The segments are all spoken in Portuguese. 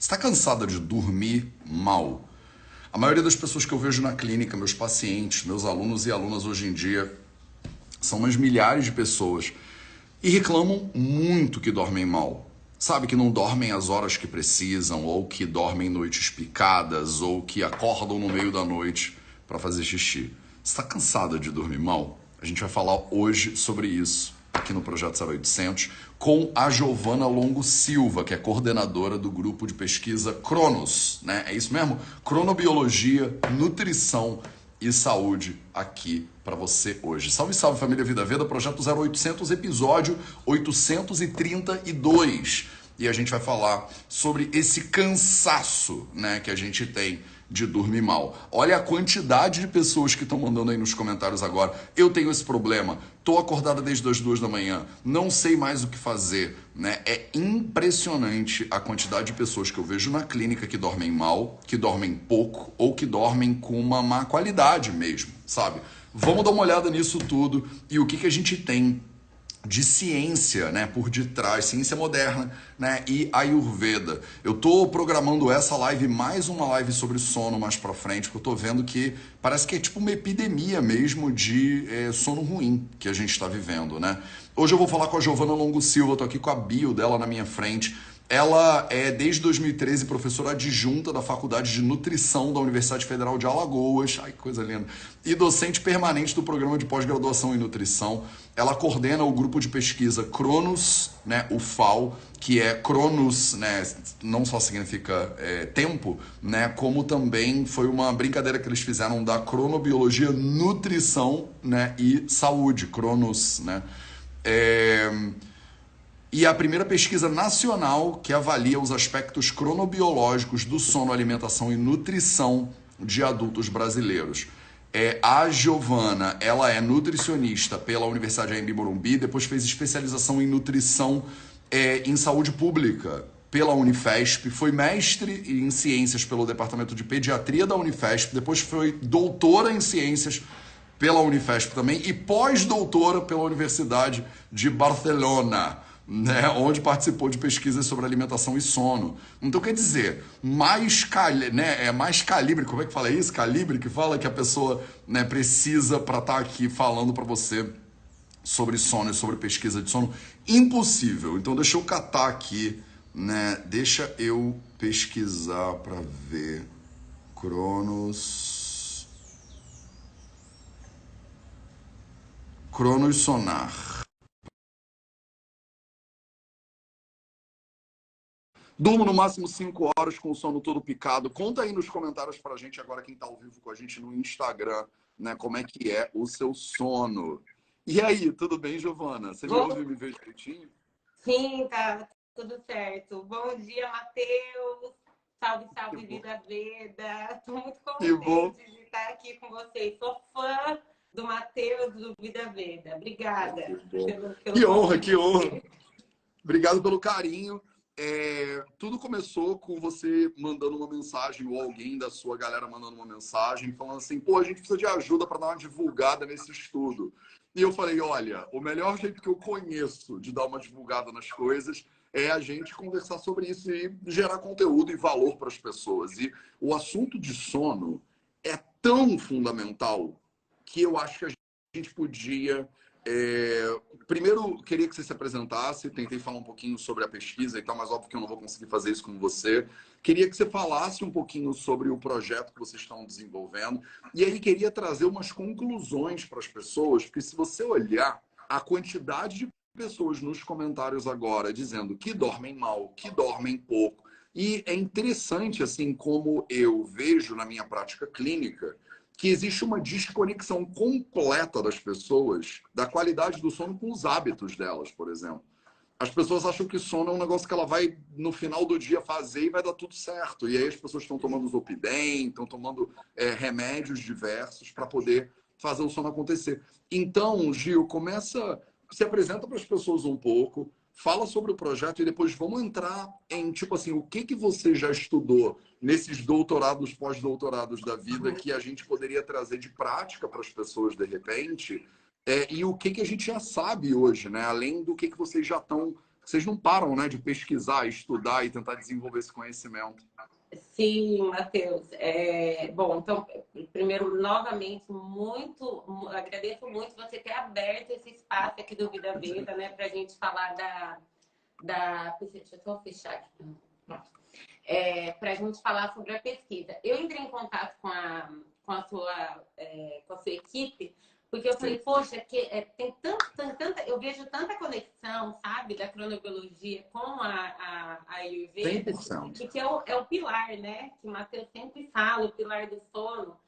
está cansada de dormir mal? A maioria das pessoas que eu vejo na clínica, meus pacientes, meus alunos e alunas hoje em dia, são umas milhares de pessoas e reclamam muito que dormem mal. Sabe que não dormem as horas que precisam, ou que dormem noites picadas, ou que acordam no meio da noite para fazer xixi. Está cansada de dormir mal? A gente vai falar hoje sobre isso aqui no Projeto 0800 com a Giovana Longo Silva, que é coordenadora do grupo de pesquisa Cronos, né? É isso mesmo? Cronobiologia, nutrição e saúde aqui para você hoje. Salve, salve família Vida Veda, projeto 0800, episódio 832. E a gente vai falar sobre esse cansaço, né, que a gente tem de dormir mal. Olha a quantidade de pessoas que estão mandando aí nos comentários agora. Eu tenho esse problema. Tô acordada desde as duas da manhã. Não sei mais o que fazer, né? É impressionante a quantidade de pessoas que eu vejo na clínica que dormem mal, que dormem pouco ou que dormem com uma má qualidade mesmo, sabe? Vamos dar uma olhada nisso tudo e o que, que a gente tem de ciência, né, por detrás, ciência moderna, né, e Ayurveda. Eu tô programando essa live mais uma live sobre sono mais para frente, porque eu tô vendo que parece que é tipo uma epidemia mesmo de é, sono ruim que a gente está vivendo, né? Hoje eu vou falar com a Giovana Longo Silva, tô aqui com a bio dela na minha frente. Ela é, desde 2013, professora adjunta da Faculdade de Nutrição da Universidade Federal de Alagoas. Ai, que coisa linda. E docente permanente do programa de pós-graduação em nutrição. Ela coordena o grupo de pesquisa Cronos, né, o FAO, que é Cronos, né, não só significa é, tempo, né, como também foi uma brincadeira que eles fizeram da cronobiologia, nutrição né, e saúde. Cronos, né. É e a primeira pesquisa nacional que avalia os aspectos cronobiológicos do sono, alimentação e nutrição de adultos brasileiros. É, a Giovana, ela é nutricionista pela Universidade de Morumbi, depois fez especialização em nutrição é, em saúde pública pela Unifesp, foi mestre em ciências pelo Departamento de Pediatria da Unifesp, depois foi doutora em ciências pela Unifesp também e pós-doutora pela Universidade de Barcelona né, onde participou de pesquisas sobre alimentação e sono. Então, quer dizer, mais, cali né, é mais calibre, como é que fala isso? Calibre que fala que a pessoa né, precisa para estar tá aqui falando para você sobre sono e sobre pesquisa de sono. Impossível. Então, deixa eu catar aqui, né, deixa eu pesquisar para ver. Cronos. Cronos Sonar. Durmo no máximo 5 horas com o sono todo picado. Conta aí nos comentários pra gente agora quem tá ao vivo com a gente no Instagram, né? Como é que é o seu sono. E aí, tudo bem, Giovana? Você Bom... me ouve me ver direitinho? Sim, tá tudo certo. Bom dia, Matheus. Salve, salve, Vida Veda. Tô muito contente de estar aqui com vocês. Sou fã do Matheus do Vida Veda. Obrigada. Que, pelo, pelo que honra, que honra. Obrigado pelo carinho. É, tudo começou com você mandando uma mensagem ou alguém da sua galera mandando uma mensagem falando assim, pô, a gente precisa de ajuda para dar uma divulgada nesse estudo. E eu falei, olha, o melhor jeito que eu conheço de dar uma divulgada nas coisas é a gente conversar sobre isso e gerar conteúdo e valor para as pessoas. E o assunto de sono é tão fundamental que eu acho que a gente podia é, primeiro, queria que você se apresentasse. Tentei falar um pouquinho sobre a pesquisa e tal, mas óbvio que eu não vou conseguir fazer isso com você. Queria que você falasse um pouquinho sobre o projeto que vocês estão desenvolvendo. E aí, queria trazer umas conclusões para as pessoas, porque se você olhar a quantidade de pessoas nos comentários agora dizendo que dormem mal, que dormem pouco. E é interessante, assim, como eu vejo na minha prática clínica, que existe uma desconexão completa das pessoas da qualidade do sono com os hábitos delas, por exemplo. As pessoas acham que sono é um negócio que ela vai, no final do dia, fazer e vai dar tudo certo. E aí as pessoas estão tomando Zopidem, estão tomando é, remédios diversos para poder fazer o sono acontecer. Então, Gil, começa, se apresenta para as pessoas um pouco, fala sobre o projeto e depois vamos entrar em, tipo assim, o que, que você já estudou nesses doutorados, pós-doutorados da vida que a gente poderia trazer de prática para as pessoas de repente é, e o que, que a gente já sabe hoje, né? Além do que, que vocês já estão vocês não param né, de pesquisar, estudar e tentar desenvolver esse conhecimento. Sim, Matheus. É, bom, então, primeiro, novamente, muito, agradeço muito você ter aberto esse espaço aqui do Vida Veda, né, para a gente falar da, da. Deixa eu só fechar aqui. É, para a gente falar sobre a pesquisa. Eu entrei em contato com a, com a, sua, é, com a sua equipe porque eu falei, poxa, que, é, tem, tanto, tem tanta, eu vejo tanta conexão, sabe, da cronobiologia com a, a, a Ayurveda, que, que é, o, é o pilar, né? Que o Matheus sempre fala, o pilar do sono.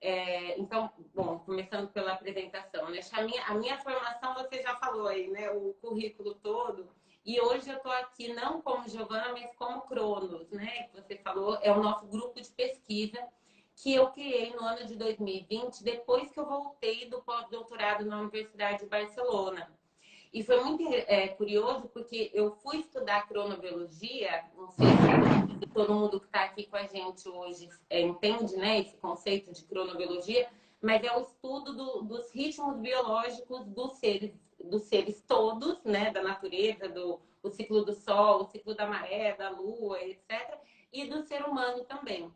É, então, bom, começando pela apresentação, né? A minha, a minha formação, você já falou aí, né? O currículo todo. E hoje eu estou aqui não como Giovana, mas como Cronos, né? Que você falou, é o nosso grupo de pesquisa que eu criei no ano de 2020, depois que eu voltei do pós-doutorado na Universidade de Barcelona. E foi muito é, curioso porque eu fui estudar cronobiologia, não sei se todo mundo que está aqui com a gente hoje é, entende né, esse conceito de cronobiologia, mas é o estudo do, dos ritmos biológicos dos seres, dos seres todos, né, da natureza, do o ciclo do sol, o ciclo da maré, da lua, etc., e do ser humano também.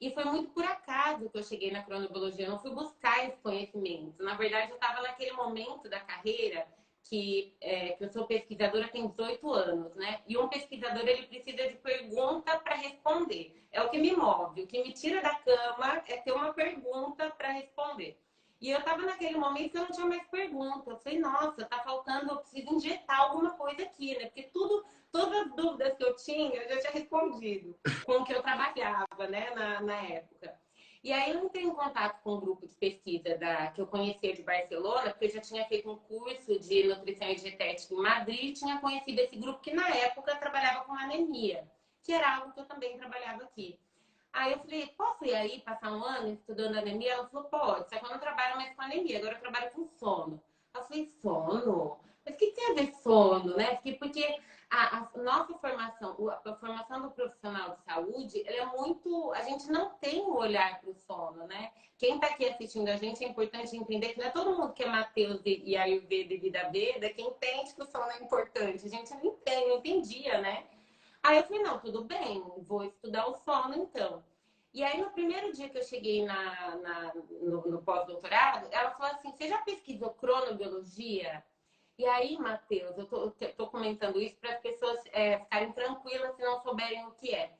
E foi muito por acaso que eu cheguei na cronobiologia, eu não fui buscar esse conhecimento. Na verdade, eu estava naquele momento da carreira que, é, que eu sou pesquisadora tem 18 anos, né? E um pesquisador, ele precisa de pergunta para responder. É o que me move, o que me tira da cama é ter uma pergunta para responder. E eu estava naquele momento que eu não tinha mais pergunta. Eu falei, nossa, tá faltando, eu preciso injetar alguma coisa aqui, né? Porque tudo todas as dúvidas que eu tinha, eu já tinha respondido com o que eu trabalhava, né, na, na época. E aí eu entrei em contato com um grupo de pesquisa da, que eu conhecia de Barcelona, porque eu já tinha feito um curso de nutrição e dietética em Madrid tinha conhecido esse grupo que na época trabalhava com anemia, que era algo que eu também trabalhava aqui. Aí eu falei, posso ir aí passar um ano estudando anemia? Ela falou, pode, só que eu não trabalho mais com anemia, agora eu trabalho com sono. Eu falei, sono? Mas o que tem a ver sono, né? Porque, porque a, a, nossa formação, a formação do profissional de saúde, é muito. A gente não tem o um olhar para o sono, né? Quem está aqui assistindo a gente é importante entender que não é todo mundo que é Matheus e Ayurveda e Vida Veda que entende que o sono é importante. A gente não entende, não entendia, né? Aí eu falei, não, tudo bem, vou estudar o sono então. E aí, no primeiro dia que eu cheguei na, na no, no pós-doutorado, ela falou assim: Você já pesquisou cronobiologia? E aí, Matheus, eu tô, tô comentando isso para as pessoas é, ficarem tranquilas se não souberem o que é.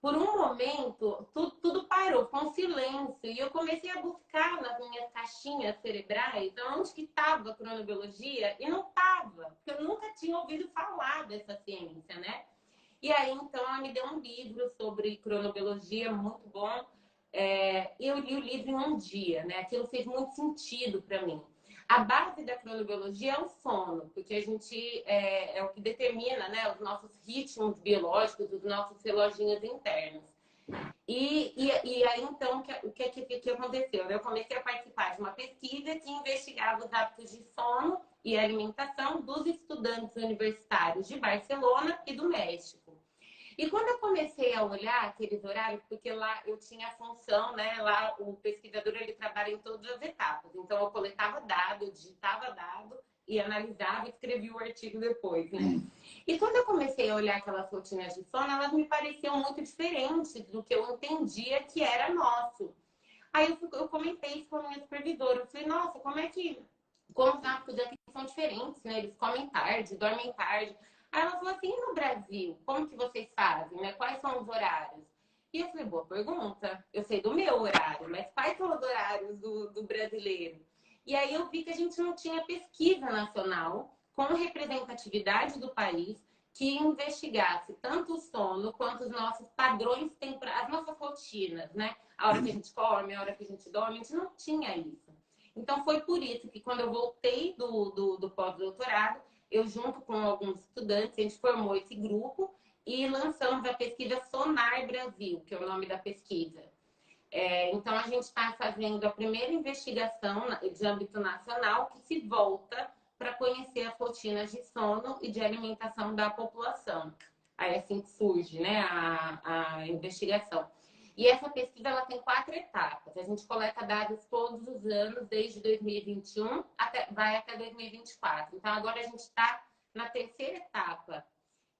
Por um momento, tudo, tudo parou, com um silêncio. E eu comecei a buscar nas minhas caixinhas cerebrais onde que estava a cronobiologia e não estava, porque eu nunca tinha ouvido falar dessa ciência, né? E aí, então, ela me deu um livro sobre cronobiologia, muito bom. É, eu li o livro em um dia, né? Aquilo fez muito sentido para mim. A base da cronobiologia é o sono, porque a gente é, é o que determina né, os nossos ritmos biológicos, os nossos reloginhos internos. E, e, e, aí, então, o que, que, que, que aconteceu? Eu comecei a participar de uma pesquisa que investigava os hábitos de sono e alimentação dos estudantes universitários de Barcelona e do México. E quando eu comecei a olhar aqueles horários, porque lá eu tinha a função, né? Lá o pesquisador ele trabalha em todas as etapas. Então eu coletava dado, eu digitava dado e analisava e escrevia o artigo depois. Né? E quando eu comecei a olhar aquelas rotinas de sono, elas me pareciam muito diferentes do que eu entendia que era nosso. Aí eu, eu comentei isso com a minha supervisora. Eu falei, nossa, como é que. Como os hábitos aqui são diferentes, né? Eles comem tarde, dormem tarde. Aí ela falou assim, no Brasil, como que vocês fazem, né? Quais são os horários? E eu falei, boa pergunta. Eu sei do meu horário, mas quais são os horários do, do brasileiro? E aí eu vi que a gente não tinha pesquisa nacional com representatividade do país que investigasse tanto o sono quanto os nossos padrões as nossas rotinas, né? A hora que a gente come, a hora que a gente dorme, a gente não tinha isso. Então foi por isso que quando eu voltei do, do, do pós-doutorado, eu junto com alguns estudantes, a gente formou esse grupo e lançamos a pesquisa Sonar Brasil, que é o nome da pesquisa. É, então, a gente está fazendo a primeira investigação de âmbito nacional que se volta para conhecer as rotinas de sono e de alimentação da população. Aí, assim que surge né, a, a investigação. E essa pesquisa ela tem quatro etapas. A gente coleta dados todos os anos, desde 2021 até, vai até 2024. Então, agora a gente está na terceira etapa.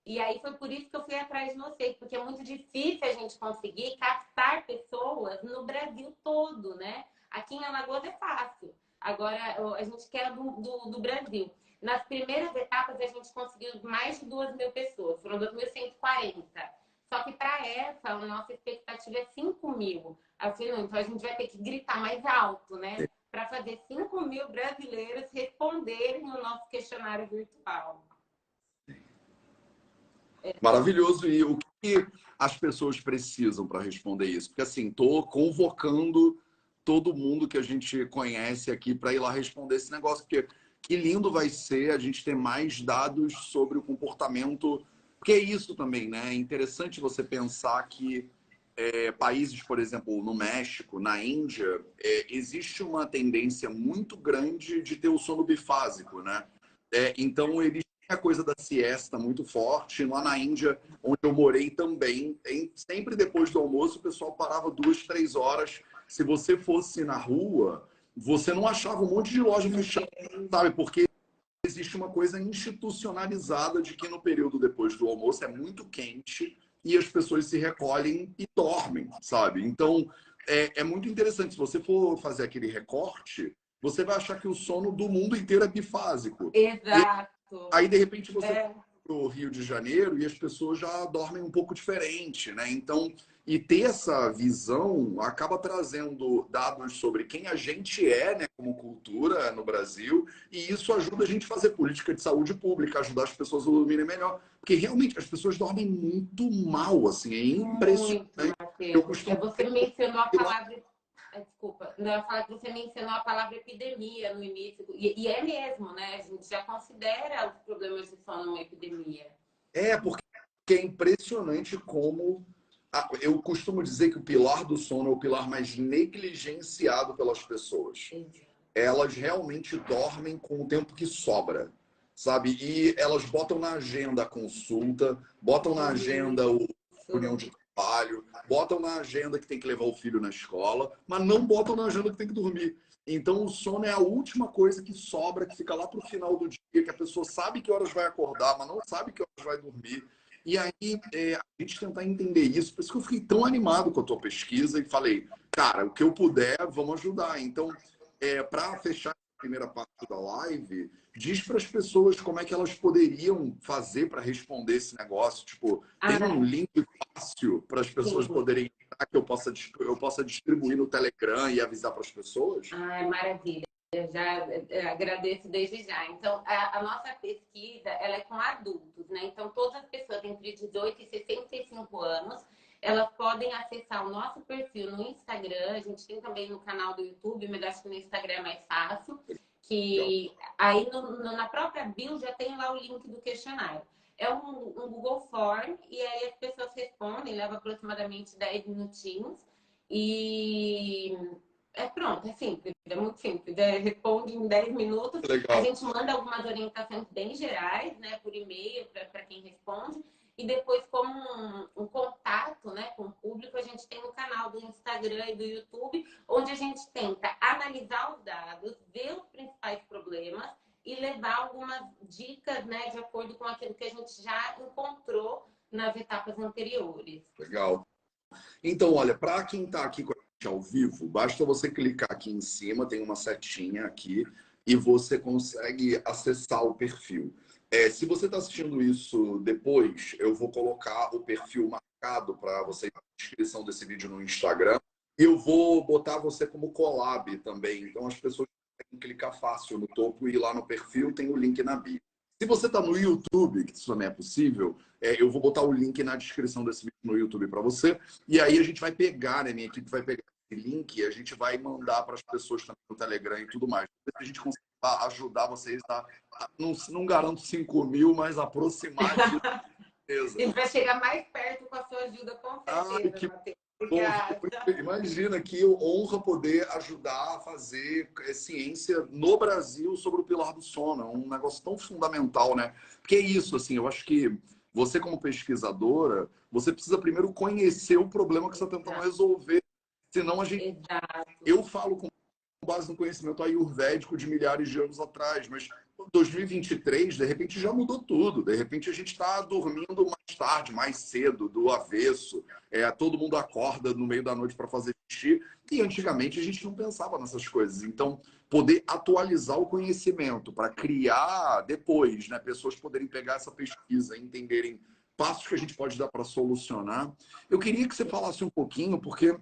E aí foi por isso que eu fui atrás de vocês, porque é muito difícil a gente conseguir captar pessoas no Brasil todo, né? Aqui em Alagoas é fácil. Agora, a gente quer do, do, do Brasil. Nas primeiras etapas, a gente conseguiu mais de 2 mil pessoas, foram 2.140. Só que para essa, a nossa expectativa é 5 mil. Assim, então a gente vai ter que gritar mais alto, né? Para fazer 5 mil brasileiros responderem no nosso questionário virtual. Maravilhoso. E o que as pessoas precisam para responder isso? Porque assim, estou convocando todo mundo que a gente conhece aqui para ir lá responder esse negócio, porque que lindo vai ser a gente ter mais dados sobre o comportamento. Porque é isso também, né? É interessante você pensar que é, países, por exemplo, no México, na Índia, é, existe uma tendência muito grande de ter o sono bifásico, né? É, então, eles a coisa da siesta muito forte. Lá na Índia, onde eu morei também, sempre depois do almoço, o pessoal parava duas, três horas. Se você fosse na rua, você não achava um monte de loja fechada, sabe? Porque existe uma coisa institucionalizada de que no período depois do almoço é muito quente e as pessoas se recolhem e dormem, sabe? Então, é, é muito interessante. Se você for fazer aquele recorte, você vai achar que o sono do mundo inteiro é bifásico. Exato. Aí, de repente, você é. Para o Rio de Janeiro e as pessoas já dormem um pouco diferente, né? Então, e ter essa visão acaba trazendo dados sobre quem a gente é, né, como cultura no Brasil, e isso ajuda a gente a fazer política de saúde pública, ajudar as pessoas a dormirem melhor. Porque realmente as pessoas dormem muito mal, assim, é impressionante. Muito, Eu costumo... Você mencionou a palavra desculpa, não, eu que você mencionou a palavra epidemia no início, e, e, é mesmo, né? A gente já considera os problemas de sono uma epidemia. É, porque é impressionante como. Eu costumo dizer que o pilar do sono é o pilar mais negligenciado pelas pessoas. Elas realmente dormem com o tempo que sobra, sabe? E elas botam na agenda a consulta, botam na agenda o reunião de trabalho, botam na agenda que tem que levar o filho na escola, mas não botam na agenda que tem que dormir. Então, o sono é a última coisa que sobra, que fica lá para o final do dia, que a pessoa sabe que horas vai acordar, mas não sabe que horas vai dormir. E aí, é, a gente tentar entender isso. Por isso que eu fiquei tão animado com a tua pesquisa e falei, cara, o que eu puder, vamos ajudar. Então, é, para fechar a primeira parte da live, diz para as pessoas como é que elas poderiam fazer para responder esse negócio. Tipo, ah, tem um link fácil para as pessoas sim. poderem entrar que eu possa, eu possa distribuir no Telegram e avisar para as pessoas? Ai, maravilha. Eu já eh, agradeço desde já. Então, a, a, nossa pesquisa ela é com adultos, né? Então, todas as pessoas entre 18 e 65 anos, elas podem acessar o nosso perfil no Instagram. A gente tem também no canal do YouTube, mas acho que no Instagram é mais fácil que aí no, no, na própria bio já tem lá o link do questionário. É um, um, Google Form e aí as pessoas respondem, leva aproximadamente 10 minutinhos e é pronto, é simples, é muito simples. É, responde em 10 minutos. Legal. A gente manda algumas orientações bem gerais, né, por e-mail para quem responde. E depois, como um, um, contato né, com o público, a gente tem o um canal do Instagram e do YouTube, onde a gente tenta analisar os dados, ver os principais problemas e levar algumas dicas né, de acordo com aquilo que a gente já encontrou nas etapas anteriores. Legal. Então, olha, para quem está aqui com a gente ao vivo, basta você clicar aqui em cima, tem uma setinha aqui, e você consegue acessar o perfil. É, se você está assistindo isso depois, eu vou colocar o perfil marcado para você na descrição desse vídeo no Instagram. E eu vou botar você como collab também. Então as pessoas podem clicar fácil no topo e ir lá no perfil tem o link na bio. Se você está no YouTube, que isso também é possível, é, eu vou botar o link na descrição desse vídeo no YouTube para você. E aí a gente vai pegar, né? Minha equipe vai pegar esse link e a gente vai mandar para as pessoas também no Telegram e tudo mais. A gente consegue ajudar vocês a. Não, não garanto 5 mil, mas aproximar disso. Ele vai chegar mais perto com a sua ajuda, com certeza, Ai, que... Imagina que honra poder ajudar a fazer é, ciência no Brasil sobre o pilar do sono. É um negócio tão fundamental, né? Porque é isso, assim, eu acho que você, como pesquisadora, você precisa primeiro conhecer o problema que você está tentando resolver. Senão a gente. Exato. Eu falo com base no conhecimento ayurvédico de milhares de anos atrás, mas 2023, de repente, já mudou tudo. De repente, a gente está dormindo mais tarde, mais cedo, do avesso. É, todo mundo acorda no meio da noite para fazer xixi. E antigamente a gente não pensava nessas coisas. Então, poder atualizar o conhecimento para criar depois, né, pessoas poderem pegar essa pesquisa e entenderem passos que a gente pode dar para solucionar. Eu queria que você falasse um pouquinho, porque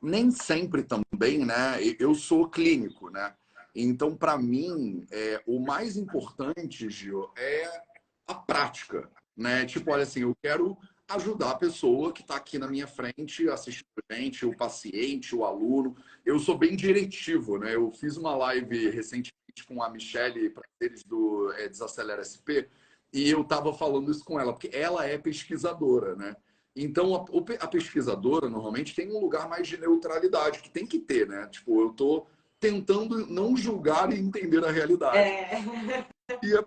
nem sempre também, né? Eu sou clínico, né? Então, para mim, é, o mais importante, Gil, é a prática, né? Tipo, olha assim, eu quero ajudar a pessoa que está aqui na minha frente assistindo a gente, o paciente, o aluno. Eu sou bem diretivo, né? Eu fiz uma live recentemente com a Michelle Prazeres do é, Desacelera SP e eu estava falando isso com ela, porque ela é pesquisadora, né? Então, a, a, pesquisadora normalmente tem um lugar mais de neutralidade, que tem que ter, né? Tipo, eu tô tentando não julgar e entender a realidade. É. E é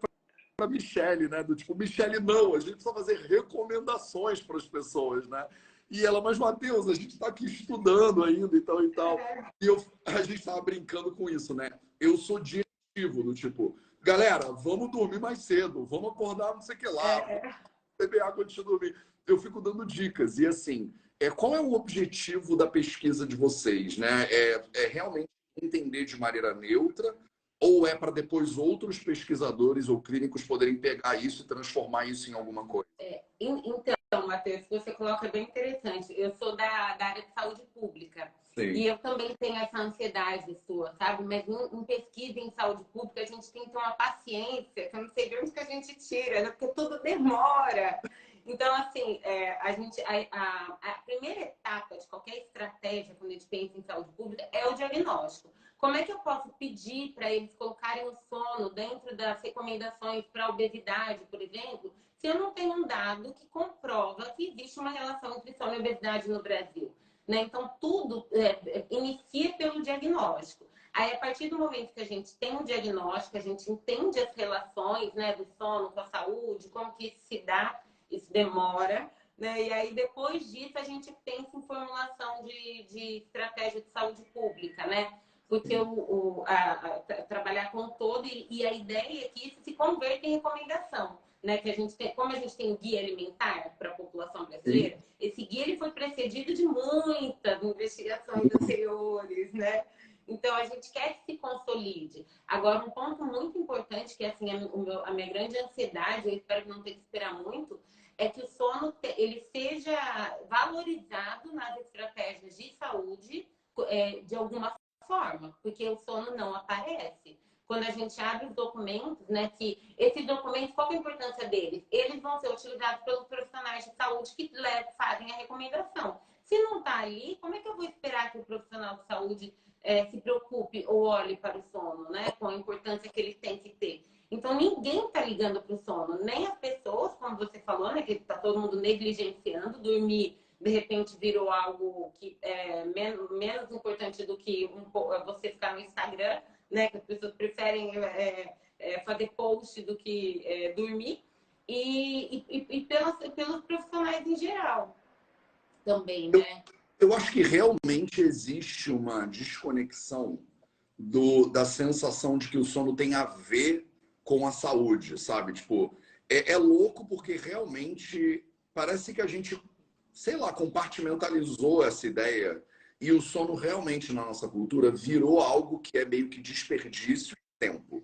para Michelle, né? Do tipo, Michelle, não, a gente precisa fazer recomendações para as pessoas, né? E ela, mas Matheus, a gente está aqui estudando ainda e tal e tal. E eu, a gente estava brincando com isso, né? Eu sou diretivo, do tipo, galera, vamos dormir mais cedo, vamos acordar não sei o que lá, é. beber água antes de dormir. Eu fico dando dicas. E assim, é, qual é o objetivo da pesquisa de vocês? Né? É, é realmente entender de maneira neutra ou é para depois outros pesquisadores ou clínicos poderem pegar isso e transformar isso em alguma coisa? É, então, Matheus, você coloca bem interessante. Eu sou da, da área de saúde pública. Sim. E eu também tenho essa ansiedade sua, sabe? Mas em, em, pesquisa em saúde pública, a gente tem que ter uma paciência, que eu não sei de onde que a gente tira, né? porque tudo demora. Então, assim, é, a, gente, a, a, a, primeira etapa de qualquer estratégia, quando a gente pensa em saúde pública, é o diagnóstico. Como é que eu posso pedir para eles colocarem o sono dentro das recomendações para obesidade, por exemplo, se eu não tenho um dado que comprova que existe uma relação entre sono e obesidade no Brasil? Né? Então, tudo é, inicia pelo diagnóstico. Aí, a partir do momento que a gente tem um diagnóstico, a gente entende as relações né, do sono com a saúde, como que isso se dá, isso demora. Né? E aí, depois disso, a gente pensa em formulação de, de estratégia de saúde pública, né? Porque o, o a, a, trabalhar com todo e, e, a ideia é que isso se converta em recomendação. Né, que a gente tem, como a gente tem o guia alimentar para a população brasileira, Sim. esse guia ele foi precedido de muitas investigações anteriores, né? Então a gente quer que se consolide. Agora um ponto muito importante que assim a, meu, a minha grande ansiedade, eu espero não ter que esperar muito, é que o sono ele seja valorizado nas estratégias de saúde é, de alguma forma, porque o sono não aparece. Quando a gente abre os documentos, né, que esses documentos, qual é a importância deles? Eles vão ser utilizados pelos profissionais de saúde que fazem a recomendação. Se não está ali, como é que eu vou esperar que o profissional de saúde é, se preocupe ou olhe para o sono, né? Com a importância que ele tem que ter. Então, ninguém está ligando para o sono, nem as pessoas, como você falou, né? Que está todo mundo negligenciando, dormir de repente virou algo que é menos, menos importante do que um, você ficar no Instagram, né? Que as pessoas preferem é, é, fazer post do que é, dormir. E, e, e pelas, pelos profissionais em geral também, né? Eu, eu acho que realmente existe uma desconexão do, da sensação de que o sono tem a ver com a saúde, sabe? Tipo, é, é louco porque realmente parece que a gente, sei lá, compartimentalizou essa ideia e o sono realmente na nossa cultura virou algo que é meio que desperdício de tempo.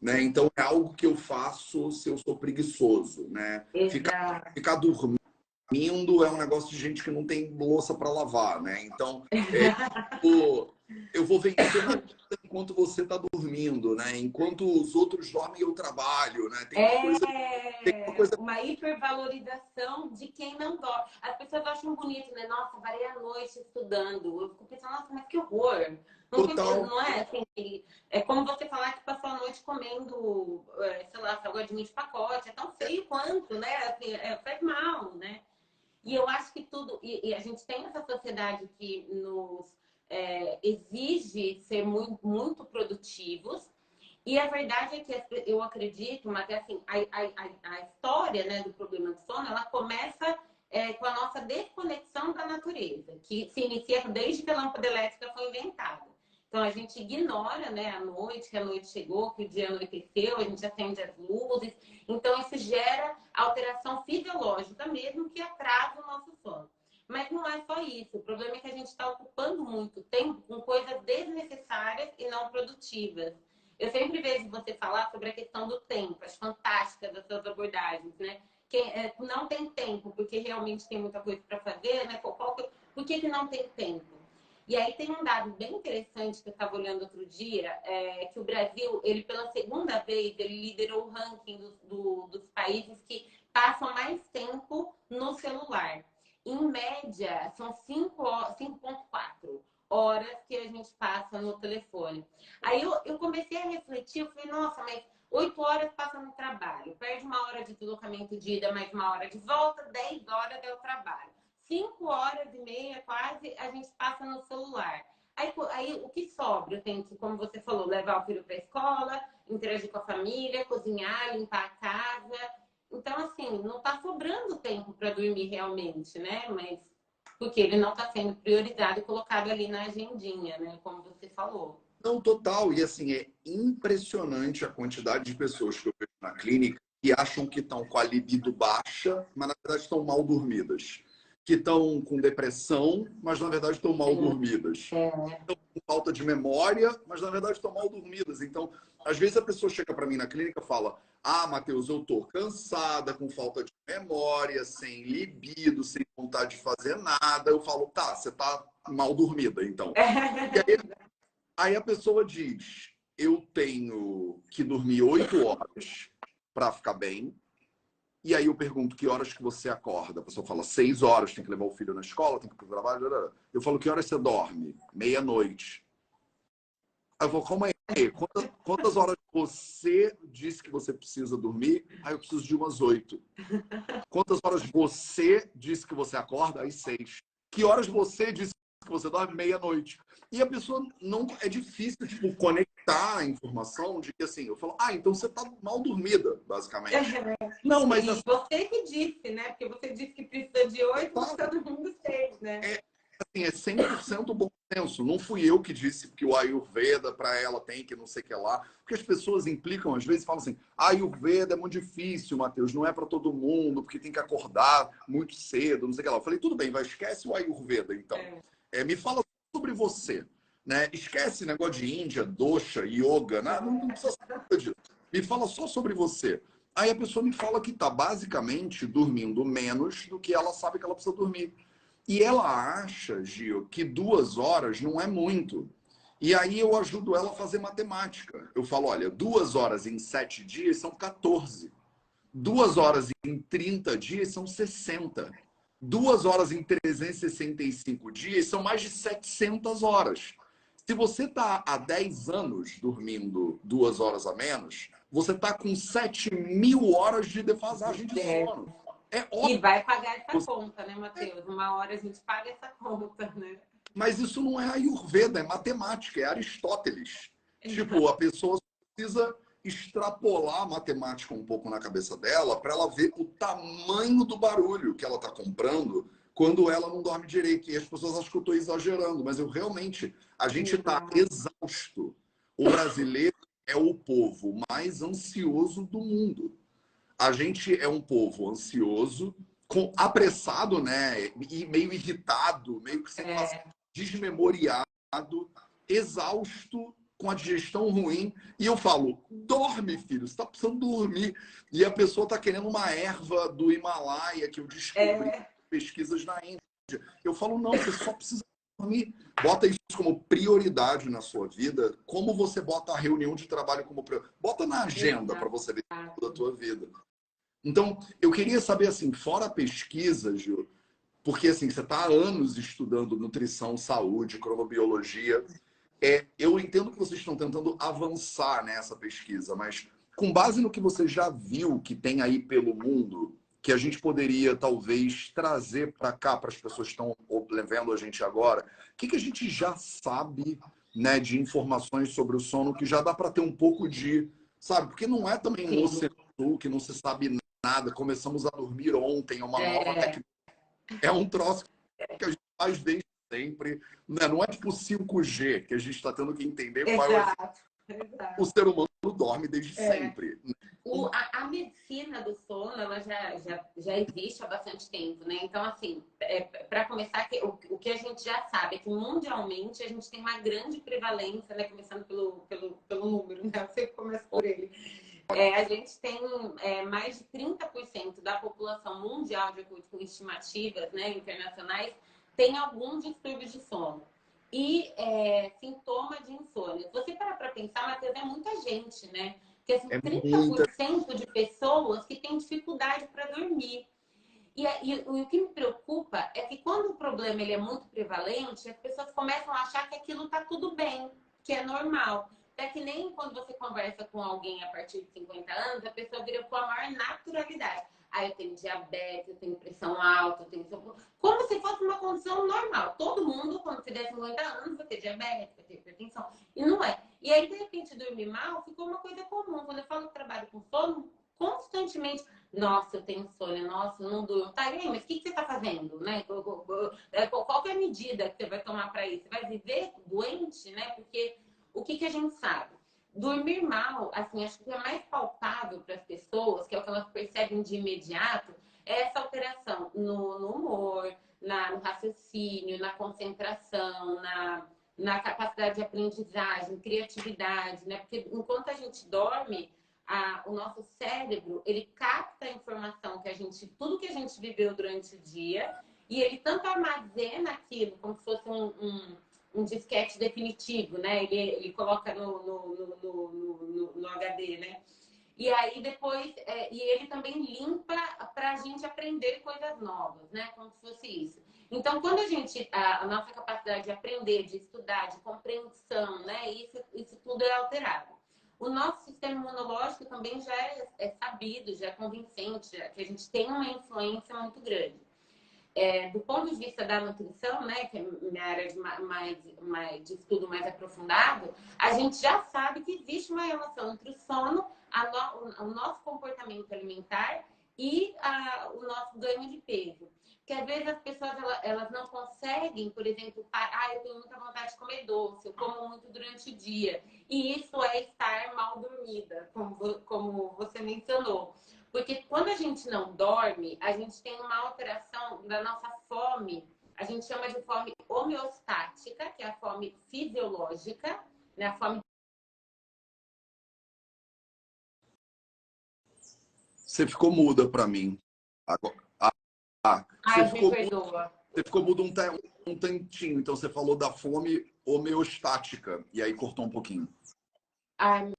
Né? Então é algo que eu faço se eu sou preguiçoso, né? Ficar, ficar dormindo é um negócio de gente que não tem louça para lavar, né? Então, é, tipo, eu vou vencer enquanto você está dormindo, né? Enquanto os outros dormem, eu trabalho, né? Tem uma, é... coisa, tem uma, coisa... uma hipervalorização de quem não dorme. As pessoas acham bonito, né? Nossa, varei a noite estudando. Eu fico pensando, nossa, mas que horror! Não, Total. não é assim, é como você falar que passou a noite comendo, é, sei lá, salgadinho de pacote, é tão feio quanto, né? Assim, é, faz mal, né? E eu acho que tudo. E, e a gente tem essa sociedade que nos é, exige ser muito, muito produtivos. E a verdade é que eu acredito, mas assim, a, a, a história né, do problema do sono, ela começa é, com a nossa desconexão da natureza, que se inicia desde que a lâmpada elétrica foi inventada. Então a gente ignora né, a noite, que a noite chegou, que o dia anoiteceu, a gente acende as luzes. Então isso gera alteração fisiológica mesmo que atrasa o nosso sono. Mas não é só isso. O problema é que a gente está ocupando muito tempo com coisas desnecessárias e não produtivas. Eu sempre vejo você falar sobre a questão do tempo, as fantásticas das suas abordagens, né? Que é, não tem tempo, porque realmente tem muita coisa para fazer, né? Por, por que, que não tem tempo? E aí tem um dado bem interessante que eu estava olhando outro dia, é, que o Brasil, ele pela segunda vez, ele liderou o ranking do, do, dos países que passam mais tempo no celular. Em média, são 5,4 horas que a gente passa no telefone. Aí eu, eu comecei a refletir, eu falei, nossa, mas 8 horas passa no trabalho, perde uma hora de deslocamento de ida, mais uma hora de volta, 10 horas é o trabalho cinco horas e meia quase a gente passa no celular. Aí, aí o que sobra? Eu tenho que, como você falou, levar o filho para a escola, interagir com a família, cozinhar, limpar a casa. Então, assim, não está sobrando tempo para dormir realmente, né? Mas porque ele não está sendo priorizado e colocado ali na agendinha, né? Como você falou. Não, total. E assim, é impressionante a quantidade de pessoas que eu vejo na clínica que acham que estão com a libido baixa, mas na verdade estão mal dormidas que estão com depressão, mas na verdade estão mal dormidas. É. Estão com falta de memória, mas na verdade estão mal dormidas. Então, às vezes a pessoa chega para mim na clínica e fala: Ah, Matheus, eu tô cansada, com falta de memória, sem libido, sem vontade de fazer nada. Eu falo: Tá, você tá mal dormida, então. aí, aí a pessoa diz: Eu tenho que dormir oito horas para ficar bem e aí eu pergunto que horas que você acorda. A pessoa fala seis horas, tem que levar o filho na escola, tem que ir para o trabalho. Eu falo que horas você dorme? Meia-noite. Aí eu falo, calma aí, quantas, quantas, horas você disse que você precisa dormir? Aí eu preciso de umas oito. Quantas horas você disse que você acorda? Aí seis. Que horas você disse que você dorme? Meia-noite. E a pessoa não. É difícil, tipo, conectar a informação de que assim, eu falo, ah, então você tá mal dormida, basicamente. É, não, mas. Assim, você que disse, né? Porque você disse que precisa de oito, mas todo mundo seis, né? É, assim, é 100% bom senso. Não fui eu que disse que o Ayurveda para ela tem que não sei o que lá. Porque as pessoas implicam, às vezes, falam assim: Ayurveda é muito difícil, Matheus, não é para todo mundo, porque tem que acordar muito cedo, não sei o que lá. Eu falei: tudo bem, vai, esquece o Ayurveda, então. É. É, me fala sobre você. Né? Esquece negócio de Índia, dosha, yoga, né? não, não precisa saber disso. Me fala só sobre você. Aí a pessoa me fala que está basicamente dormindo menos do que ela sabe que ela precisa dormir. E ela acha, Gil, que duas horas não é muito. E aí eu ajudo ela a fazer matemática. Eu falo, olha, duas horas em sete dias são 14. Duas horas em 30 dias são 60 duas horas em 365 dias são mais de 700 horas. Se você está há 10 anos dormindo duas horas a menos, você está com 7 mil horas de defasagem de é. sono. É óbvio. E vai pagar essa você... conta, né, Matheus? Uma hora a gente paga essa conta, né? Mas isso não é Ayurveda, é matemática, é Aristóteles. Tipo, a pessoa precisa extrapolar a matemática um pouco na cabeça dela para ela ver o tamanho do barulho que ela está comprando quando ela não dorme direito. E as pessoas acham que eu estou exagerando, mas eu realmente, a gente está exausto. O brasileiro é o povo mais ansioso do mundo. A gente é um povo ansioso, com, apressado, né? E meio irritado, meio que sem é. desmemoriado, exausto com a digestão ruim. E eu falo, dorme, filho, você está precisando dormir. E a pessoa está querendo uma erva do Himalaia que eu descobri é... pesquisas na Índia. Eu falo, não, você só precisa dormir. Bota isso como prioridade na sua vida. Como você bota a reunião de trabalho como prioridade? Bota na agenda para você ver da tua vida. Então, eu queria saber, assim, fora a pesquisa, Gil, porque assim, você está há anos estudando nutrição, saúde, cronobiologia. É, eu entendo que vocês estão tentando avançar nessa pesquisa, mas com base no que você já viu que tem aí pelo mundo, que a gente poderia talvez trazer para cá, para as pessoas que estão vendo a gente agora, o que, que a gente já sabe né, de informações sobre o sono que já dá para ter um pouco de. Sabe? Porque não é também um oceano que não se sabe nada. Começamos a dormir ontem, é uma é. nova tecnologia. É um troço que a gente faz desde sempre. Né? Não é tipo 5G que a gente está tendo que entender Exato. qual é o... o ser humano dorme desde é. sempre. O, a, a, medicina do sono ela já, já, já existe há bastante tempo, né? Então, assim, é, para começar, o, o que a gente já sabe é que mundialmente a gente tem uma grande prevalência, né? Começando pelo, pelo, pelo número, né? Você começa por ele. É, a gente tem é, mais de 30% da população mundial, de acordo com estimativas né, internacionais, tem algum distúrbio de sono e é, sintoma de insônia. Você parar para pensar, Matheus, é muita gente, né? Porque assim, é 30% muita... de pessoas que têm dificuldade para dormir. E, e, e, o que me preocupa é que quando o problema ele é muito prevalente, as pessoas começam a achar que aquilo está tudo bem, que é normal. É que nem quando você conversa com alguém a partir de 50 anos, a pessoa vira com a maior naturalidade. Ah, eu tenho diabetes, eu tenho pressão alta, eu tenho. Como se fosse uma condição normal. Todo mundo, quando tiver 50 anos, vai ter diabetes, vai ter hipertensão. E não é. E aí, de repente, dormir mal ficou uma coisa comum. Quando eu falo que trabalho com sono, constantemente, nossa, eu tenho sono, nossa, eu não durmo. Tá, aí, mas o que, que você está fazendo? Né? É, qual é a medida que você vai tomar para isso? Você vai viver doente, né? Porque o que, que a gente sabe? Dormir mal, assim, acho que é mais palpável para as pessoas, que é o que elas percebem de imediato, é essa alteração no, no humor, na, no raciocínio, na concentração, na, na capacidade de aprendizagem, criatividade, né? Porque enquanto a gente dorme, a, o nosso cérebro, ele capta a informação que a gente, tudo que a gente viveu durante o dia, e ele tanto armazena aquilo como se fosse um, um um disquete definitivo, né? Ele, ele coloca no, no, no, no, HD, né? E aí depois, é, e ele também limpa para a gente aprender coisas novas, né? Como se fosse isso. Então, quando a gente, a, a, nossa capacidade de aprender, de estudar, de compreensão, né? Isso, isso tudo é alterado. O nosso sistema imunológico também já é, é sabido, já é convincente, já, que a gente tem uma influência muito grande é, do ponto de vista da nutrição, né, que é minha área de, mais, mais, de estudo mais aprofundado, a gente já sabe que existe uma relação entre o sono, no, o nosso comportamento alimentar e a, o nosso ganho de peso. Porque às vezes as pessoas elas, elas não conseguem, por exemplo, ah, eu tenho muita vontade de comer doce, eu como muito durante o dia. E isso é estar mal dormida, como, como você mencionou. Porque quando a gente não dorme, a gente tem uma alteração da nossa fome. A gente chama de fome homeostática, que é a fome fisiológica, né? A fome Você ficou muda para mim. Agora, ah, ah, Ai, você, ficou muda, você ficou muda um, um tantinho. Então você falou da fome homeostática. E aí cortou um pouquinho. Ai,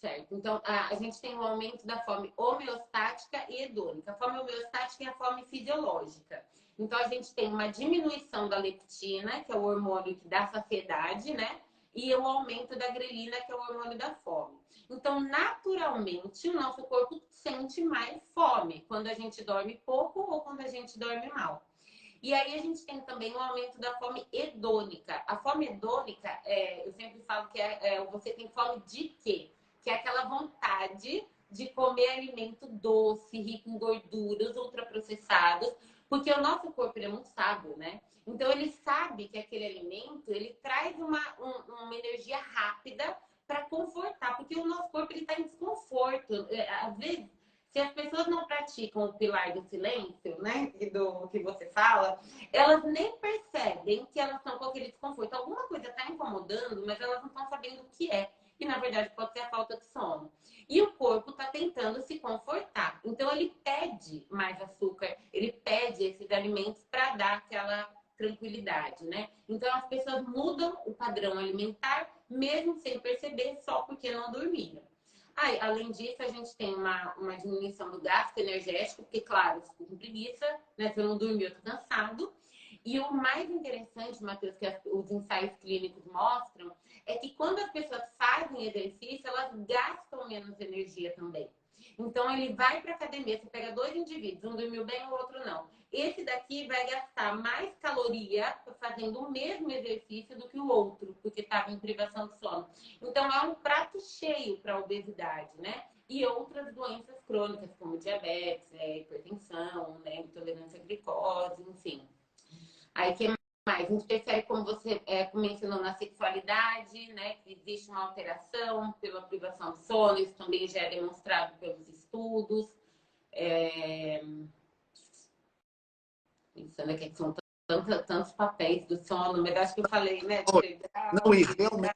Certo. Então, a, a, gente tem o um aumento da fome homeostática e hedônica. A fome homeostática é a fome fisiológica. Então, a gente tem uma diminuição da leptina, que é o hormônio que dá saciedade, né? E o aumento da grelina, que é o hormônio da fome. Então, naturalmente, o nosso corpo sente mais fome quando a gente dorme pouco ou quando a gente dorme mal. E aí a gente tem também o aumento da fome hedônica. A fome hedônica, é, eu sempre falo que é, é, você tem fome de quê? Que é aquela vontade de comer alimento doce, rico em gorduras, ultraprocessados, porque o nosso corpo é muito sábio, né? Então ele sabe que aquele alimento ele traz uma, um, uma energia rápida para confortar, porque o nosso corpo ele está em desconforto. É, às vezes, se as pessoas não praticam o pilar do silêncio, né, do que você fala, elas nem percebem que elas estão com aquele desconforto. Alguma coisa está incomodando, mas elas não estão sabendo o que é que na verdade pode ser a falta de sono. E o corpo está tentando se confortar. Então ele pede mais açúcar, ele pede esses alimentos para dar aquela tranquilidade, né? Então as pessoas mudam o padrão alimentar mesmo sem perceber, só porque não dormiram. Aí, além disso, a gente tem uma, uma diminuição do gasto energético, porque, claro, eu fico com preguiça, né? Se eu não dormir, eu tô cansado. E o mais interessante, Matheus, que os ensaios clínicos mostram, é que quando as pessoas fazem exercício, elas gastam menos energia também. Então, ele vai para academia, você pega dois indivíduos, um dormiu bem, o outro não. Esse daqui vai gastar mais caloria fazendo o mesmo exercício do que o outro, porque estava em privação de sono. Então, é um prato cheio para a obesidade, né? E outras doenças crônicas, como diabetes, é, hipertensão, né, intolerância à glicose, enfim. Aí, que mais? A gente percebe, como você é, mencionou, na sexualidade, né? Que existe uma alteração pela privação de sono, isso também já é demonstrado pelos estudos. É... Pensando aqui que são tantos, tantos papéis do sono, mas acho que eu falei, né? Não, e realmente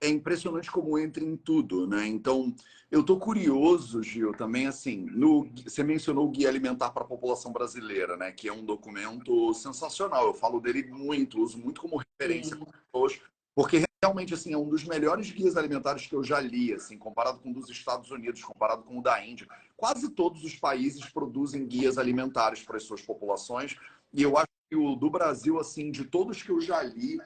é impressionante como entra em tudo, né? Então, eu tô curioso, Gil, também assim, no, você mencionou o Guia Alimentar para a População Brasileira, né? Que é um documento sensacional. Eu falo dele muito, uso muito como referência para pessoas, porque realmente assim é um dos melhores guias alimentares que eu já li, assim, comparado com o dos Estados Unidos, comparado com o da Índia. Quase todos os países produzem guias alimentares para as suas populações, e eu acho que o do Brasil, assim, de todos que eu já li,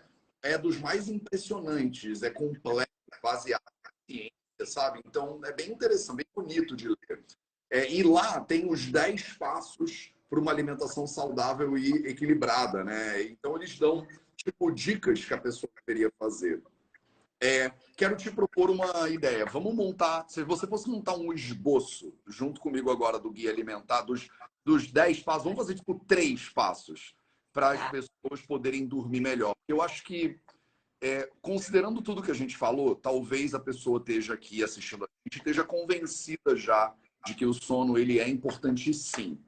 é dos mais impressionantes, é completo, baseado em ciência, sabe? Então é bem interessante, bem bonito de ler. É, e lá tem os 10 passos para uma alimentação saudável e equilibrada, né? Então eles dão tipo dicas que a pessoa deveria fazer. É, quero te propor uma ideia. Vamos montar, se você fosse montar um esboço junto comigo agora do guia alimentar, dos, dos 10 passos, vamos fazer tipo três passos para as pessoas poderem dormir melhor. Eu acho que, é, considerando tudo que a gente falou, talvez a pessoa esteja aqui assistindo a gente esteja convencida já de que o sono ele é importante sim.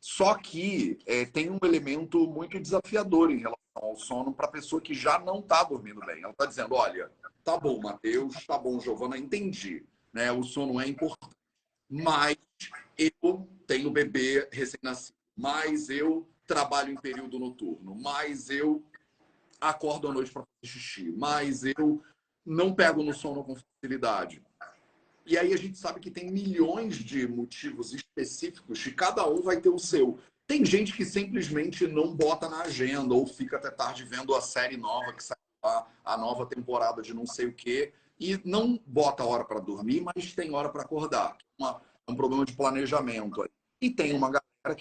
Só que é, tem um elemento muito desafiador em relação ao sono para a pessoa que já não está dormindo bem. Ela está dizendo, olha, tá bom, Matheus, tá bom, Giovana, entendi. Né? O sono é importante. Mas eu tenho bebê recém-nascido. Mas eu trabalho em período noturno, mais eu acordo à noite para fazer xixi, mais eu não pego no sono com facilidade. E aí a gente sabe que tem milhões de motivos específicos e cada um vai ter o seu. Tem gente que simplesmente não bota na agenda ou fica até tarde vendo a série nova que saiu lá, a nova temporada de não sei o quê, e não bota hora para dormir, mas tem hora para acordar. Uma, um problema de planejamento. E tem uma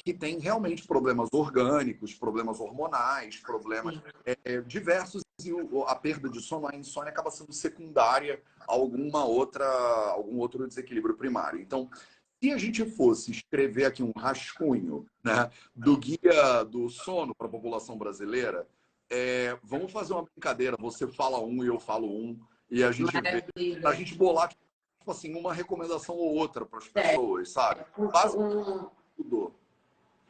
que tem realmente problemas orgânicos, problemas hormonais, problemas é, diversos e a perda de sono, a insônia acaba sendo secundária a alguma outra, algum outro desequilíbrio primário. Então, se a gente fosse escrever aqui um rascunho né, do guia do sono para a população brasileira, é, vamos fazer uma brincadeira. Você fala um e eu falo um e a gente vê, a gente bolar tipo assim uma recomendação ou outra para as pessoas, sabe? Quase tudo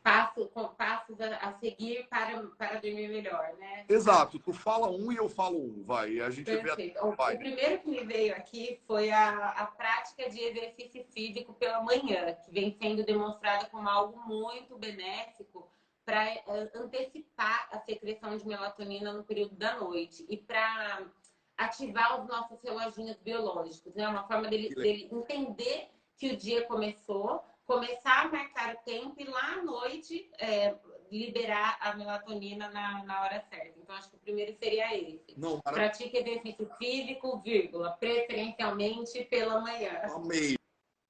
passo, com passos a, a, seguir para, para dormir melhor, né? Exato. Tu fala um e eu falo um, vai. A gente Perfeito. vê. A... O, o primeiro que me veio aqui foi a, a prática de exercício físico pela manhã, que vem sendo demonstrada como algo muito benéfico para eh, antecipar a secreção de melatonina no período da noite e para ativar os nossos reloginhos biológicos, né? Uma forma dele, dele entender que o dia começou começar a marcar o tempo e lá à noite é, liberar a melatonina na, na hora certa. Então, acho que o primeiro seria esse. Não, para... Pratique exercício físico, vírgula, preferencialmente pela manhã. Amei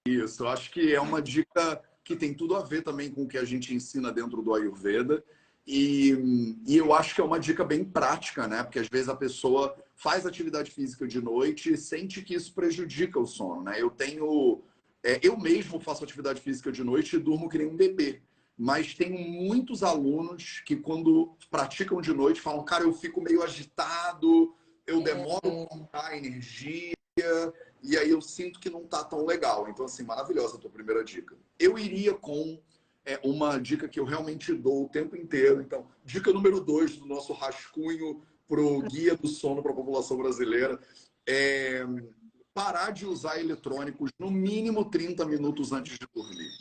isso. Acho que é uma dica que tem tudo a ver também com o que a gente ensina dentro do Ayurveda. E, e eu acho que é uma dica bem prática, né? Porque às vezes a pessoa faz atividade física de noite e sente que isso prejudica o sono, né? Eu tenho é, eu mesmo faço atividade física de noite e durmo que nem um bebê. Mas tenho muitos alunos que, quando praticam de noite, falam: Cara, eu fico meio agitado, eu é. demoro a a energia, e aí eu sinto que não tá tão legal. Então, assim, maravilhosa a tua primeira dica. Eu iria com é, uma dica que eu realmente dou o tempo inteiro. Então, dica número dois do nosso rascunho pro Guia do Sono para a População Brasileira. É, parar de usar eletrônicos no mínimo 30 minutos antes de dormir.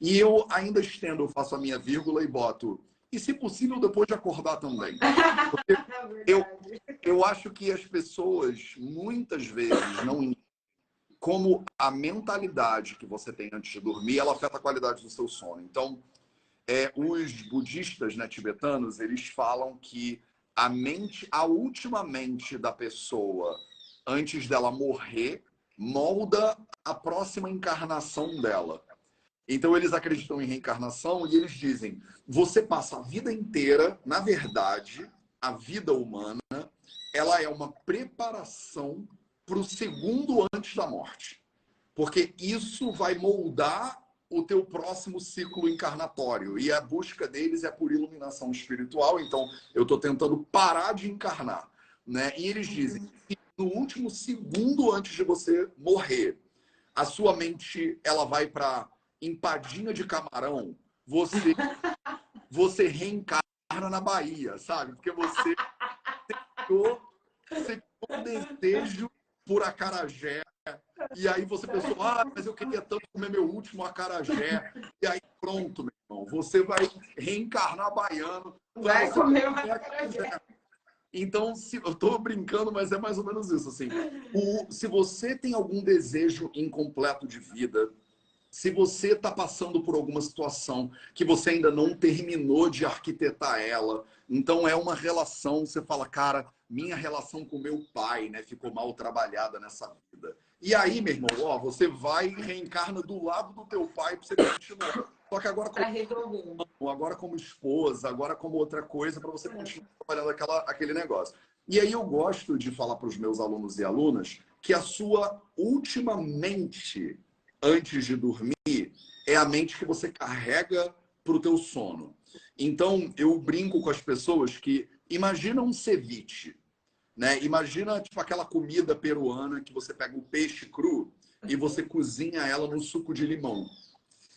E eu ainda estendo, eu faço a minha vírgula e boto. E, se possível, depois de acordar também. É eu, eu acho que as pessoas, muitas vezes, não como a mentalidade que você tem antes de dormir, ela afeta a qualidade do seu sono. Então, é, os budistas né, tibetanos, eles falam que a mente, a última mente da pessoa antes dela morrer, molda a próxima encarnação dela. Então eles acreditam em reencarnação e eles dizem: você passa a vida inteira, na verdade, a vida humana, ela é uma preparação para o segundo antes da morte. Porque isso vai moldar o teu próximo ciclo encarnatório. E a busca deles é por iluminação espiritual. Então, eu estou tentando parar de encarnar. Né? E eles dizem que no último segundo antes de você morrer, a sua mente ela vai para empadinha de camarão, você você reencarna na Bahia, sabe? Porque você ficou, você um desejo por acarajé. E aí você pensou, ah, mas eu queria tanto comer meu último acarajé. E aí pronto, meu irmão, você vai reencarnar baiano. Vai comer um acarajé. Então, se, eu estou brincando, mas é mais ou menos isso. Assim, o, se você tem algum desejo incompleto de vida, se você está passando por alguma situação que você ainda não terminou de arquitetar ela, então é uma relação, você fala, cara, minha relação com meu pai, né, ficou mal trabalhada nessa vida. E aí, meu irmão, ó, você vai e reencarna do lado do teu pai para você continuar. Só que agora como, agora como esposa, agora como outra coisa, para você é. continuar trabalhando aquela, aquele negócio. E aí eu gosto de falar para os meus alunos e alunas que a sua última mente antes de dormir é a mente que você carrega para o teu sono. Então, eu brinco com as pessoas que imagina um ceviche, né? Imagina tipo aquela comida peruana que você pega o peixe cru e você cozinha ela no suco de limão.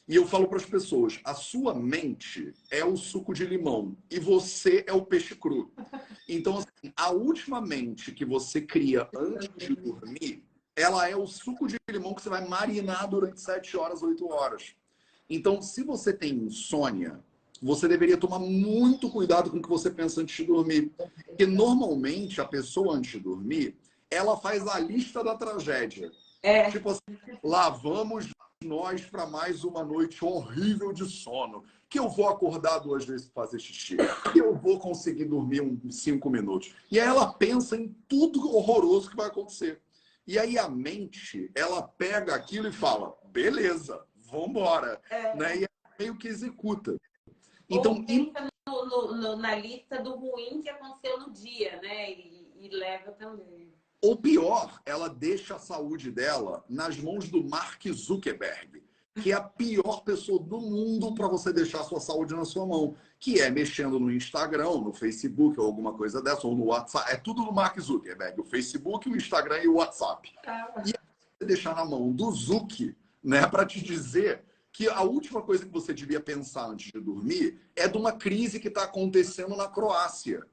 E eu falo para as pessoas: a sua mente é o suco de limão e você é o peixe cru. Então, assim, a última mente que você cria antes de dormir, ela é o suco de limão que você vai marinar durante 7 horas, 8 horas. Então, se você tem insônia, você deveria tomar muito cuidado com o que você pensa antes de dormir. Porque normalmente a pessoa antes de dormir, ela faz a lista da tragédia. É. Tipo assim, lá vamos nós para mais uma noite horrível de sono. Que eu vou acordar duas vezes para fazer xixi. Que eu vou conseguir dormir uns cinco minutos. E aí ela pensa em tudo horroroso que vai acontecer. E aí a mente, ela pega aquilo e fala, beleza, vambora. É. Né? E meio que executa. Então, pensa no, no, no, na lista do ruim que aconteceu no dia, né? E, e leva também. Ou pior, ela deixa a saúde dela nas mãos do Mark Zuckerberg, que é a pior pessoa do mundo para você deixar a sua saúde na sua mão, que é mexendo no Instagram, no Facebook ou alguma coisa dessa, ou no WhatsApp. É tudo do Mark Zuckerberg, o Facebook, o Instagram e o WhatsApp. Ah. E você deixar na mão do Zuck, né, para te dizer que a última coisa que você devia pensar antes de dormir é de uma crise que está acontecendo na Croácia.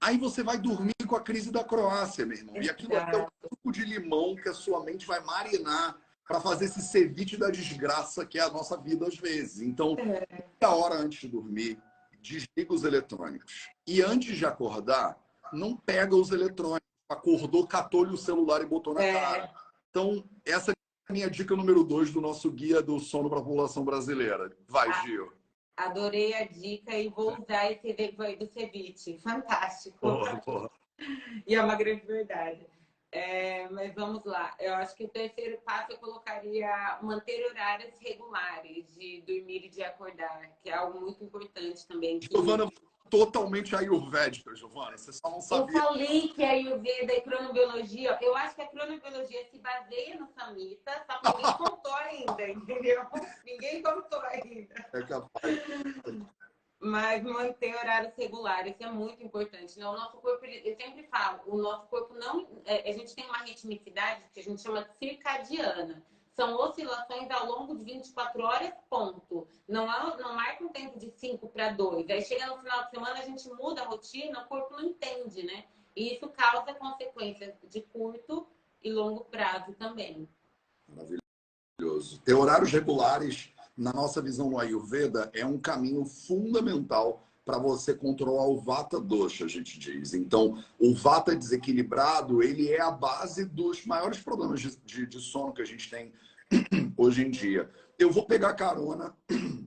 Aí você vai dormir com a crise da Croácia, meu irmão. E aquilo é o suco de limão que a sua mente vai marinar para fazer esse ceviche da desgraça que é a nossa vida às vezes. Então, é. a hora antes de dormir, desliga os eletrônicos. E antes de acordar, não pega os eletrônicos. Acordou, catou-lhe o celular e botou na é. cara. Então, essa é a minha dica número dois do nosso guia do sono para a população brasileira. Vai, ah. Gil. Adorei a dica e vou usar esse exemplo aí do ceviche. Fantástico. Porra, porra. E é uma grande verdade. É, mas vamos lá. Eu acho que o terceiro passo eu colocaria manter horários regulares de dormir e de acordar, que é algo muito importante também. Que... Giovana, totalmente ayurvédica, Giovana. Você só não sabia. Eu falei que a Ayurveda e cronobiologia, eu acho que a cronobiologia se baseia no Samhita, só que ninguém contou ainda, entendeu? Ninguém contou ainda. É capaz. Mas manter horários regulares é muito importante. Não, o nosso corpo, eu sempre falo, o nosso corpo não. É, a gente tem uma ritmicidade que a gente chama de circadiana são oscilações ao longo de 24 horas, ponto. Não, não marca um tempo de 5 para 2. Aí chega no final de semana, a gente muda a rotina, o corpo não entende, né? E isso causa consequências de curto e longo prazo também. Maravilhoso. Ter horários regulares, na nossa visão no Ayurveda, é um caminho fundamental para você controlar o vata dosha, a gente diz. Então, o vata desequilibrado, ele é a base dos maiores problemas de, de, de sono que a gente tem hoje em dia. Eu vou pegar carona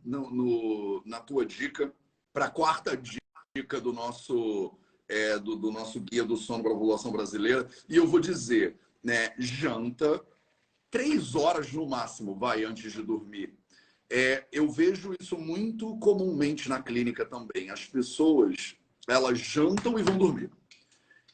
no, no na tua dica para a quarta dica do nosso, é, do, do, nosso guia do sono para a população brasileira. E eu vou dizer, né, janta três horas no máximo, vai, antes de dormir. É, eu vejo isso muito comumente na clínica também. As pessoas, elas jantam e vão dormir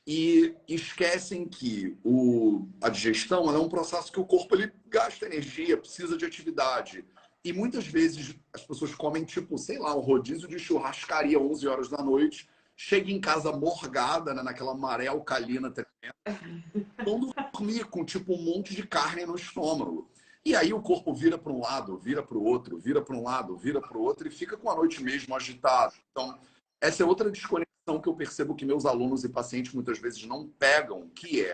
e esquecem que o, a digestão é um processo que o corpo ele gasta energia, precisa de atividade. E muitas vezes as pessoas comem, tipo, sei lá, um rodízio de churrascaria 11 horas da noite, chega em casa morgada, né, naquela maré alcalina tremenda, vão dormir com, tipo, um monte de carne no estômago. E aí o corpo vira para um lado, vira para o outro, vira para um lado, vira para o outro e fica com a noite mesmo agitado. Então, essa é outra desconexão que eu percebo que meus alunos e pacientes muitas vezes não pegam, que é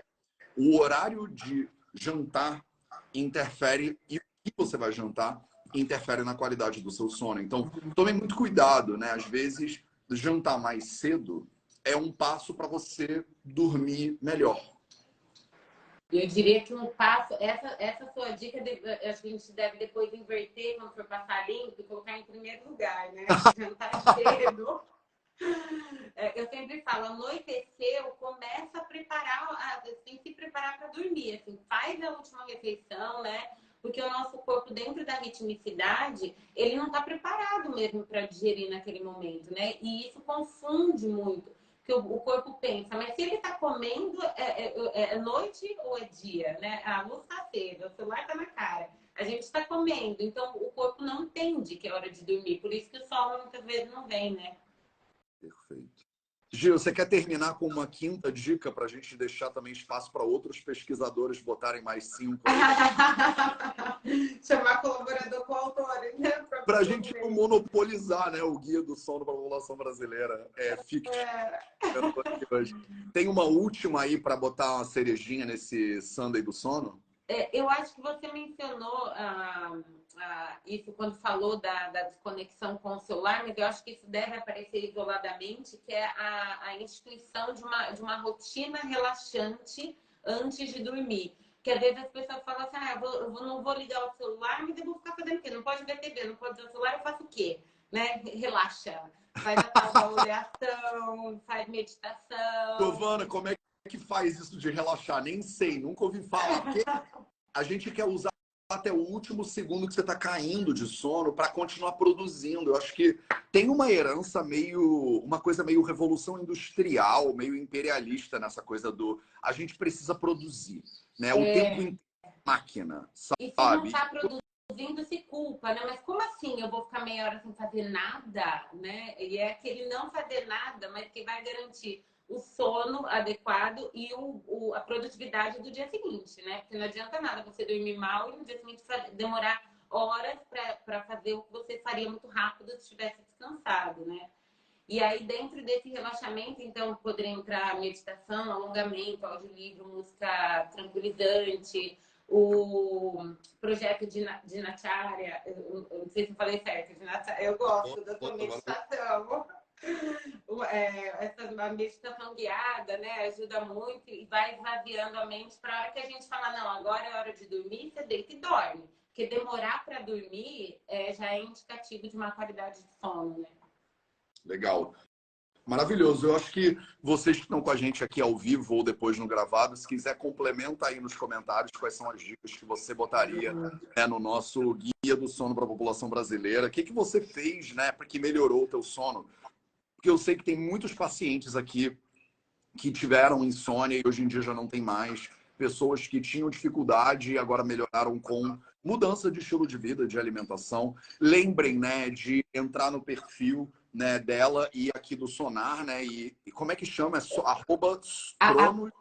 o horário de jantar interfere e o que você vai jantar interfere na qualidade do seu sono. Então, tome muito cuidado, né? Às vezes, jantar mais cedo é um passo para você dormir melhor. Eu diria que um passo, essa, essa sua dica, a gente deve depois inverter quando for passar limpo e colocar em primeiro lugar, né? Jantar cedo. É, eu sempre falo, anoiteceu, começa a preparar, tem que se preparar para dormir, assim, faz a última refeição, né? Porque o nosso corpo, dentro da ritmicidade, ele não está preparado mesmo para digerir naquele momento, né? E isso confunde muito. Porque o, corpo pensa, mas se ele está comendo, é, é, é, noite ou é dia, né? A luz está acesa, o celular está na cara. A gente está comendo, então o corpo não entende que é hora de dormir. Por isso que o sol muitas vezes não vem, né? Perfeito. Gil, você quer terminar com uma quinta dica para a gente deixar também espaço para outros pesquisadores botarem mais cinco? Chamar colaborador com autores, né? Para a gente não monopolizar né, o guia do sono para a população brasileira. É, fique. É. Tem uma última aí para botar uma cerejinha nesse Sunday do sono? É, eu acho que você mencionou. Ah ah, isso quando falou da, da, desconexão com o celular, mas eu acho que isso deve aparecer isoladamente, que é a, a instituição de uma, de uma rotina relaxante antes de dormir. Que às vezes as pessoas falam assim, ah, eu, vou, eu não vou ligar o celular, mas eu vou ficar fazendo o quê? Não pode ver TV, não pode ver o celular, eu faço o quê? Né? Relaxa. Faz a oleação, faz meditação. Giovana, como é que faz isso de relaxar? Nem sei, nunca ouvi falar. A gente quer usar até o último segundo que você está caindo de sono para continuar produzindo. Eu acho que tem uma herança meio, uma coisa meio revolução industrial, meio imperialista nessa coisa do a gente precisa produzir, né? O é. tempo inteiro máquina, sabe? E se não está produzindo, se culpa, né? Mas como assim eu vou ficar meia hora sem fazer nada, né? E é aquele não fazer nada, mas que vai garantir o sono adequado e o, o, a produtividade do dia seguinte, né? Porque não adianta nada você dormir mal e no dia seguinte demorar horas para fazer o que você faria muito rápido se estivesse descansado, né? E aí, dentro desse relaxamento, então, poderia entrar meditação, alongamento, audiolivro, música tranquilizante, o projeto de, de eu, eu não sei se eu falei certo, de eu gosto da sua meditação é, essa meditação guiada, né, ajuda muito e vai esvaziando a mente para a hora que a gente fala, não, agora é hora de dormir, você deita e dorme. Porque demorar para dormir é, já é indicativo de uma qualidade de sono, né? Legal. Maravilhoso. Eu acho que vocês que estão com a gente aqui ao vivo ou depois no gravado, se quiser, complementa aí nos comentários quais são as dicas que você botaria né, no nosso guia do sono para a população brasileira. O que, que você fez né, para que melhorou o teu sono? Porque eu sei que tem muitos pacientes aqui que tiveram insônia e hoje em dia já não tem mais. Pessoas que tinham dificuldade e agora melhoraram com mudança de estilo de vida, de alimentação. Lembrem, né, de entrar no perfil né, dela e aqui do Sonar, né? E, e como é que chama? É so, arroba Cronos.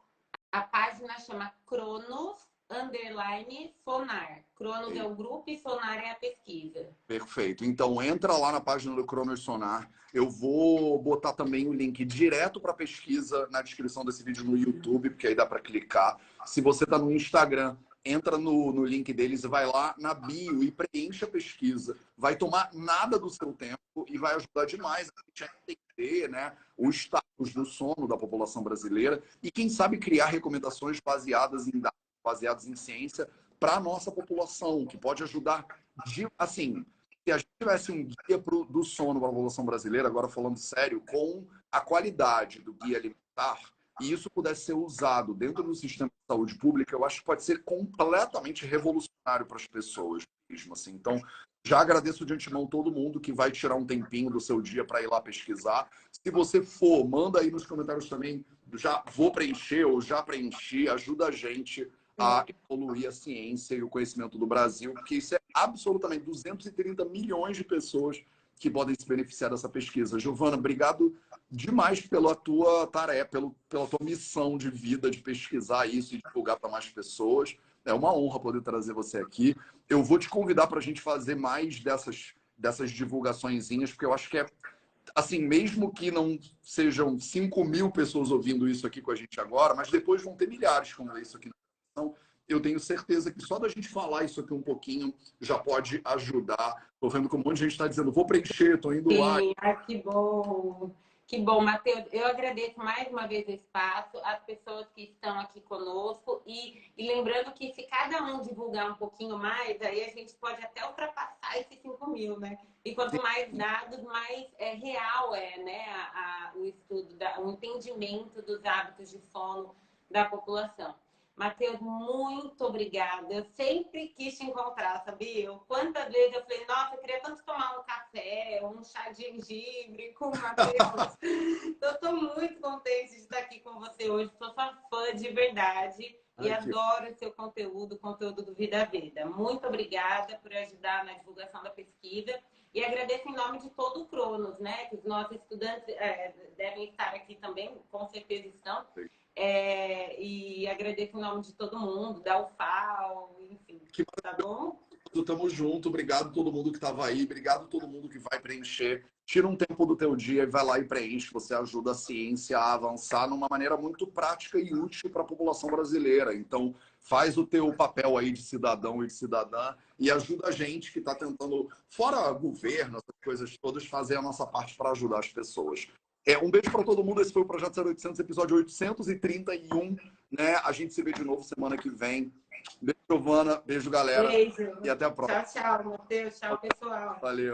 A, a, a página chama Cronos underline Sonar. Cronos é o grupo e Sonar é a pesquisa. Perfeito. Então entra lá na página do Cronos Sonar. Eu vou botar também o link direto para a pesquisa na descrição desse vídeo no YouTube, porque aí dá para clicar. Se você está no Instagram, entra no, no link deles e vai lá na bio e preenche a pesquisa. Vai tomar nada do seu tempo e vai ajudar demais a gente a entender né, o status do sono da população brasileira e, quem sabe, criar recomendações baseadas em dados baseados em ciência para a nossa população, que pode ajudar. De, assim, se a gente tivesse um guia pro, do sono para a população brasileira, agora falando sério, com a qualidade do guia alimentar, e isso pudesse ser usado dentro do sistema de saúde pública, eu acho que pode ser completamente revolucionário para as pessoas mesmo. Assim. Então, já agradeço de antemão todo mundo que vai tirar um tempinho do seu dia para ir lá pesquisar. Se você for, manda aí nos comentários também. Já vou preencher ou já preenchi, ajuda a gente a evoluir a ciência e o conhecimento do Brasil, porque isso é absolutamente 230 milhões de pessoas que podem se beneficiar dessa pesquisa. Giovana, obrigado demais pela tua tarefa, pelo, pela tua missão de vida de pesquisar isso e divulgar para mais pessoas. É uma honra poder trazer você aqui. Eu vou te convidar para a gente fazer mais dessas, dessas divulgaçõezinhas, porque eu acho que é assim, mesmo que não sejam 5 mil pessoas ouvindo isso aqui com a gente agora, mas depois vão ter milhares como isso aqui. Então, eu tenho certeza que só da gente falar isso aqui um pouquinho já pode ajudar. Estou vendo que um monte de gente está dizendo, vou preencher, estou indo Sim, lá. Ah, que bom. Que bom, Matheus. Eu agradeço mais uma vez o espaço, as pessoas que estão aqui conosco e, e, lembrando que se cada um divulgar um pouquinho mais, aí a gente pode até ultrapassar esses 5 mil, né? E quanto mais dados, mais é, real é né, a, a, o estudo, da, o entendimento dos hábitos de sono da população. Matheus, muito obrigada. Eu sempre quis te encontrar, sabia? Quantas vezes eu falei, nossa, eu queria tanto tomar um café, um chá de gengibre com o Matheus. então, estou muito contente de estar aqui com você hoje. Sou sua fã de verdade e adoro o seu conteúdo, o conteúdo do Vida Vida. Muito obrigada por ajudar na divulgação da pesquisa. E agradeço em nome de todo o Cronos, né? Que os nossos estudantes é, devem estar aqui também, com certeza estão. Sim. É, e agradeço em nome de todo mundo, da UFAO, enfim. Que tá bom? Tamo junto, obrigado a todo mundo que estava aí, obrigado a todo mundo que vai preencher. Tira um tempo do teu dia e vai lá e preenche. Você ajuda a ciência a avançar numa maneira muito prática e útil para a população brasileira. Então, faz o teu papel aí de cidadão e de cidadã e ajuda a gente que está tentando, fora governo, essas coisas todas, fazer a nossa parte para ajudar as pessoas. É, um beijo para todo mundo. Esse foi o Projeto 0800, episódio 831. Né? A gente se vê de novo semana que vem. Beijo, Giovana. Beijo, galera. Beijo. E até a próxima. Tchau, tchau, Matheus. Tchau, pessoal. Valeu.